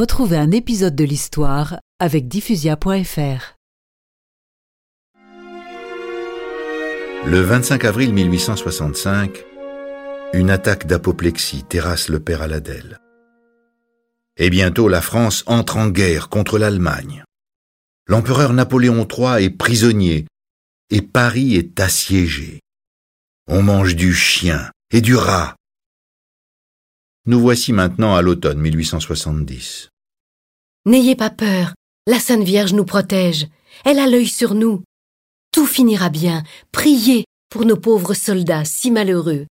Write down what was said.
Retrouvez un épisode de l'histoire avec diffusia.fr. Le 25 avril 1865, une attaque d'apoplexie terrasse le père Aladel. Et bientôt la France entre en guerre contre l'Allemagne. L'empereur Napoléon III est prisonnier et Paris est assiégé. On mange du chien et du rat. Nous voici maintenant à l'automne 1870. N'ayez pas peur, la Sainte Vierge nous protège, elle a l'œil sur nous. Tout finira bien, priez pour nos pauvres soldats si malheureux.